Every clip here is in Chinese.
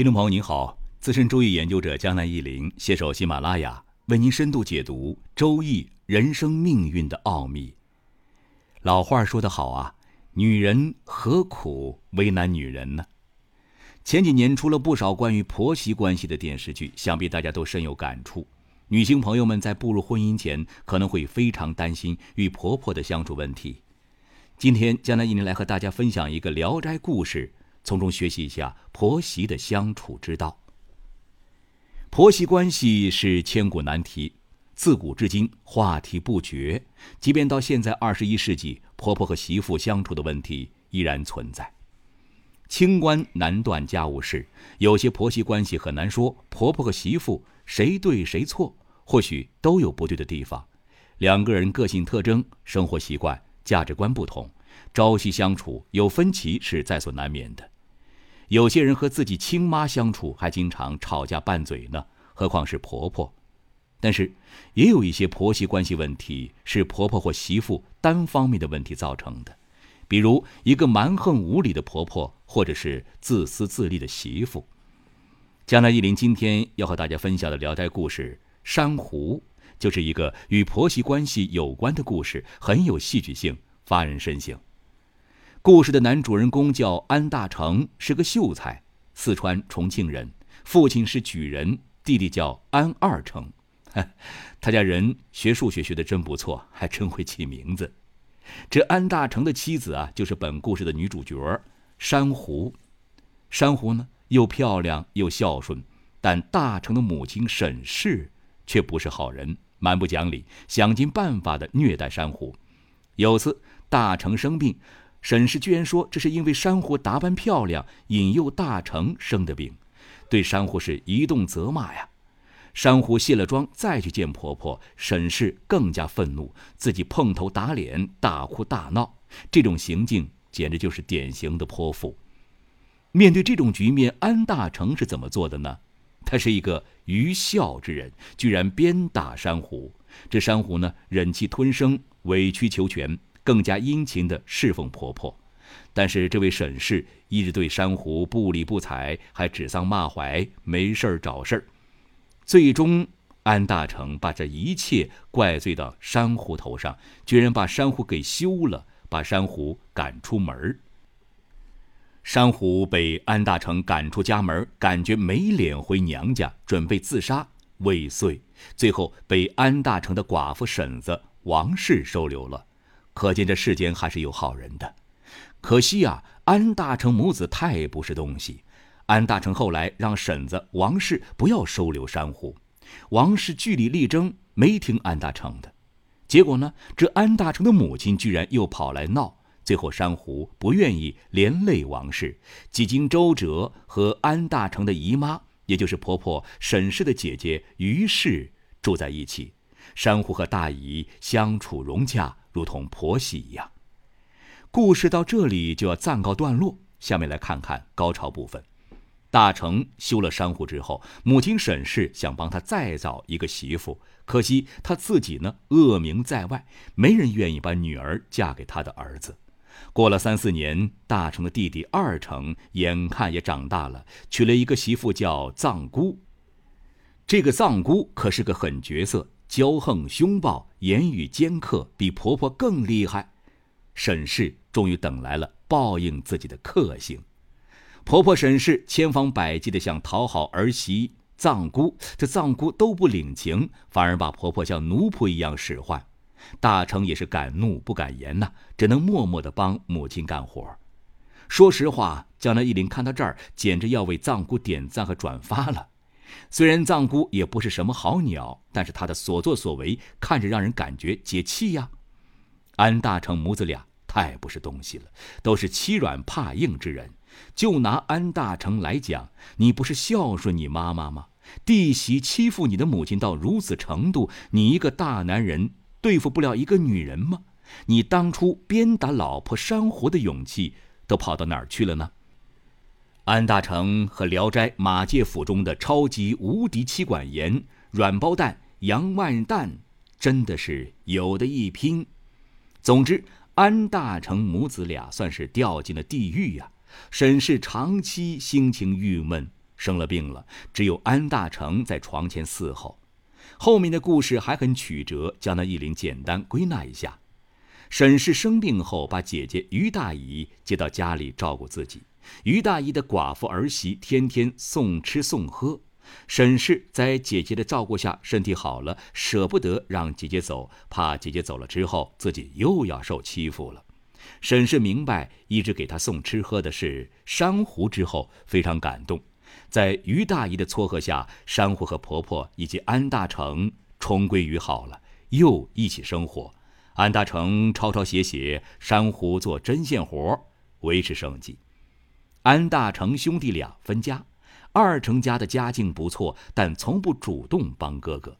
听众朋友您好，资深周易研究者江南一林携手喜马拉雅，为您深度解读《周易》人生命运的奥秘。老话说得好啊，女人何苦为难女人呢？前几年出了不少关于婆媳关系的电视剧，想必大家都深有感触。女性朋友们在步入婚姻前，可能会非常担心与婆婆的相处问题。今天，江南一林来和大家分享一个《聊斋》故事。从中学习一下婆媳的相处之道。婆媳关系是千古难题，自古至今话题不绝。即便到现在二十一世纪，婆婆和媳妇相处的问题依然存在。清官难断家务事，有些婆媳关系很难说婆婆和媳妇谁对谁错，或许都有不对的地方。两个人个性特征、生活习惯、价值观不同。朝夕相处有分歧是在所难免的，有些人和自己亲妈相处还经常吵架拌嘴呢，何况是婆婆？但是，也有一些婆媳关系问题是婆婆或媳妇单方面的问题造成的，比如一个蛮横无理的婆婆，或者是自私自利的媳妇。江南一林今天要和大家分享的聊斋故事《珊瑚》，就是一个与婆媳关系有关的故事，很有戏剧性，发人深省。故事的男主人公叫安大成，是个秀才，四川重庆人，父亲是举人，弟弟叫安二成。他家人学数学学的真不错，还真会起名字。这安大成的妻子啊，就是本故事的女主角珊瑚。珊瑚呢，又漂亮又孝顺，但大成的母亲沈氏却不是好人，蛮不讲理，想尽办法的虐待珊瑚。有次大成生病。沈氏居然说这是因为珊瑚打扮漂亮，引诱大成生的病，对珊瑚是一顿责骂呀。珊瑚卸了妆再去见婆婆，沈氏更加愤怒，自己碰头打脸，大哭大闹。这种行径简直就是典型的泼妇。面对这种局面，安大成是怎么做的呢？他是一个愚孝之人，居然鞭打珊瑚。这珊瑚呢，忍气吞声，委曲求全。更加殷勤地侍奉婆婆，但是这位沈氏一直对珊瑚不理不睬，还指桑骂槐，没事儿找事儿。最终，安大成把这一切怪罪到珊瑚头上，居然把珊瑚给休了，把珊瑚赶出门儿。珊瑚被安大成赶出家门，感觉没脸回娘家，准备自杀未遂，最后被安大成的寡妇婶子王氏收留了。可见这世间还是有好人的，可惜啊，安大成母子太不是东西。安大成后来让婶子王氏不要收留珊瑚，王氏据理力争，没听安大成的。结果呢，这安大成的母亲居然又跑来闹，最后珊瑚不愿意连累王氏，几经周折，和安大成的姨妈，也就是婆婆沈氏的姐姐于氏住在一起。珊瑚和大姨相处融洽。如同婆媳一样，故事到这里就要暂告段落。下面来看看高潮部分。大成修了珊瑚之后，母亲沈氏想帮他再找一个媳妇，可惜他自己呢恶名在外，没人愿意把女儿嫁给他的儿子。过了三四年，大成的弟弟二成眼看也长大了，娶了一个媳妇叫藏姑。这个藏姑可是个狠角色。骄横凶暴，言语尖刻，比婆婆更厉害。沈氏终于等来了报应自己的克星。婆婆沈氏千方百计地想讨好儿媳藏姑，这藏姑都不领情，反而把婆婆像奴仆一样使唤。大成也是敢怒不敢言呐，只能默默地帮母亲干活。说实话，江南一林看到这儿，简直要为藏姑点赞和转发了。虽然藏姑也不是什么好鸟，但是她的所作所为看着让人感觉解气呀。安大成母子俩太不是东西了，都是欺软怕硬之人。就拿安大成来讲，你不是孝顺你妈妈吗？弟媳欺负你的母亲到如此程度，你一个大男人对付不了一个女人吗？你当初鞭打老婆珊瑚的勇气都跑到哪儿去了呢？安大成和《聊斋》马介甫中的超级无敌妻管严、软包蛋杨万蛋，真的是有的一拼。总之，安大成母子俩算是掉进了地狱呀。沈氏长期心情郁闷，生了病了，只有安大成在床前伺候。后面的故事还很曲折，江南忆林简单归纳一下：沈氏生病后，把姐姐于大姨接到家里照顾自己。于大姨的寡妇儿媳天天送吃送喝，沈氏在姐姐的照顾下身体好了，舍不得让姐姐走，怕姐姐走了之后自己又要受欺负了。沈氏明白一直给她送吃喝的是珊瑚之后，非常感动。在于大姨的撮合下，珊瑚和婆婆以及安大成重归于好了，又一起生活。安大成抄抄写写，珊瑚做针线活，维持生计。安大成兄弟俩分家，二成家的家境不错，但从不主动帮哥哥。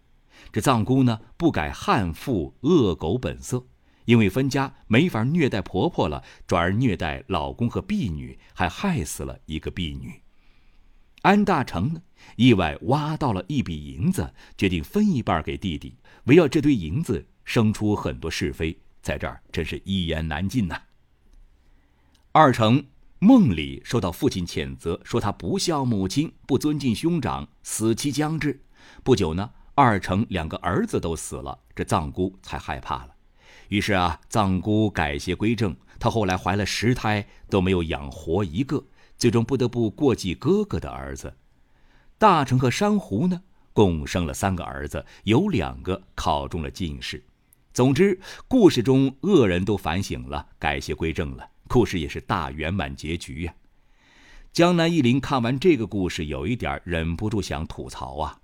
这藏姑呢，不改悍妇恶狗本色，因为分家没法虐待婆婆了，转而虐待老公和婢女，还害死了一个婢女。安大成呢，意外挖到了一笔银子，决定分一半给弟弟。围绕这堆银子，生出很多是非，在这儿真是一言难尽呐。二成梦里受到父亲谴责，说他不孝母亲，不尊敬兄长，死期将至。不久呢，二成两个儿子都死了，这藏姑才害怕了。于是啊，藏姑改邪归正，她后来怀了十胎，都没有养活一个。最终不得不过继哥哥的儿子，大成和珊瑚呢，共生了三个儿子，有两个考中了进士。总之，故事中恶人都反省了，改邪归正了，故事也是大圆满结局呀。江南忆林看完这个故事，有一点忍不住想吐槽啊：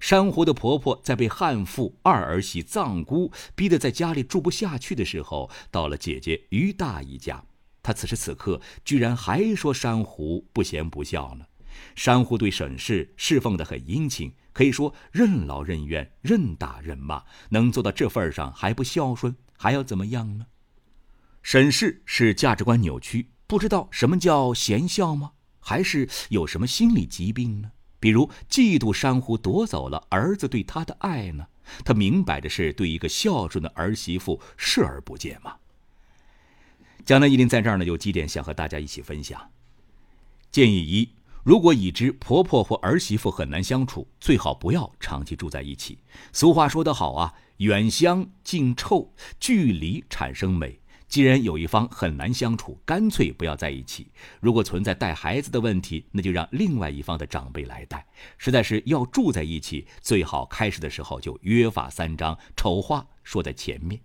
珊瑚的婆婆在被悍妇二儿媳藏姑逼得在家里住不下去的时候，到了姐姐于大姨家。他此时此刻居然还说珊瑚不贤不孝呢。珊瑚对沈氏侍奉的很殷勤，可以说任劳任怨、任打任骂，能做到这份上还不孝顺，还要怎么样呢？审视是价值观扭曲，不知道什么叫贤孝吗？还是有什么心理疾病呢？比如嫉妒珊瑚夺走了儿子对她的爱呢？他明摆着是对一个孝顺的儿媳妇视而不见吗？江南一林在这儿呢，有几点想和大家一起分享。建议一：如果已知婆婆或儿媳妇很难相处，最好不要长期住在一起。俗话说得好啊，“远香近臭，距离产生美”。既然有一方很难相处，干脆不要在一起。如果存在带孩子的问题，那就让另外一方的长辈来带。实在是要住在一起，最好开始的时候就约法三章，丑话说在前面。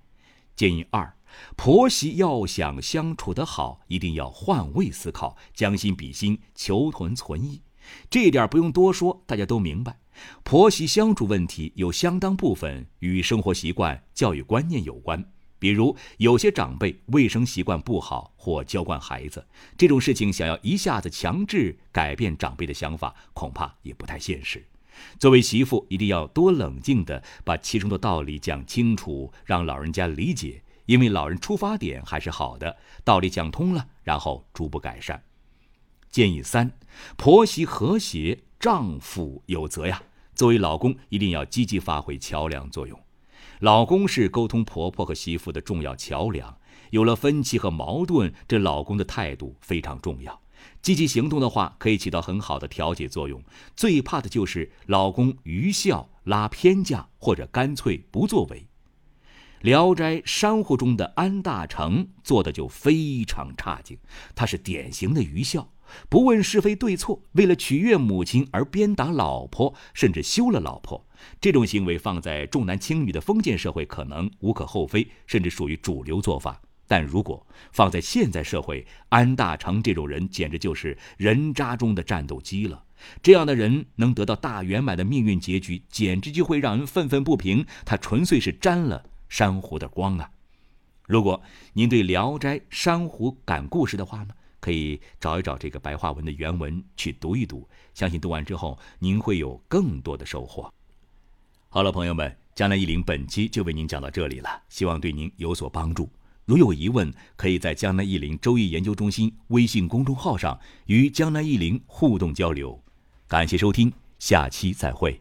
建议二。婆媳要想相处得好，一定要换位思考，将心比心，求同存异。这一点不用多说，大家都明白。婆媳相处问题有相当部分与生活习惯、教育观念有关。比如，有些长辈卫生习惯不好或娇惯孩子，这种事情想要一下子强制改变长辈的想法，恐怕也不太现实。作为媳妇，一定要多冷静地把其中的道理讲清楚，让老人家理解。因为老人出发点还是好的，道理讲通了，然后逐步改善。建议三：婆媳和谐，丈夫有责呀。作为老公，一定要积极发挥桥梁作用。老公是沟通婆婆和媳妇的重要桥梁。有了分歧和矛盾，这老公的态度非常重要。积极行动的话，可以起到很好的调解作用。最怕的就是老公愚孝、拉偏架，或者干脆不作为。《聊斋珊瑚》中的安大成做的就非常差劲，他是典型的愚孝，不问是非对错，为了取悦母亲而鞭打老婆，甚至休了老婆。这种行为放在重男轻女的封建社会可能无可厚非，甚至属于主流做法。但如果放在现在社会，安大成这种人简直就是人渣中的战斗机了。这样的人能得到大圆满的命运结局，简直就会让人愤愤不平。他纯粹是沾了。珊瑚的光啊！如果您对《聊斋珊瑚》感故事的话呢，可以找一找这个白话文的原文去读一读，相信读完之后您会有更多的收获。好了，朋友们，江南一林本期就为您讲到这里了，希望对您有所帮助。如有疑问，可以在江南一林周易研究中心微信公众号上与江南一林互动交流。感谢收听，下期再会。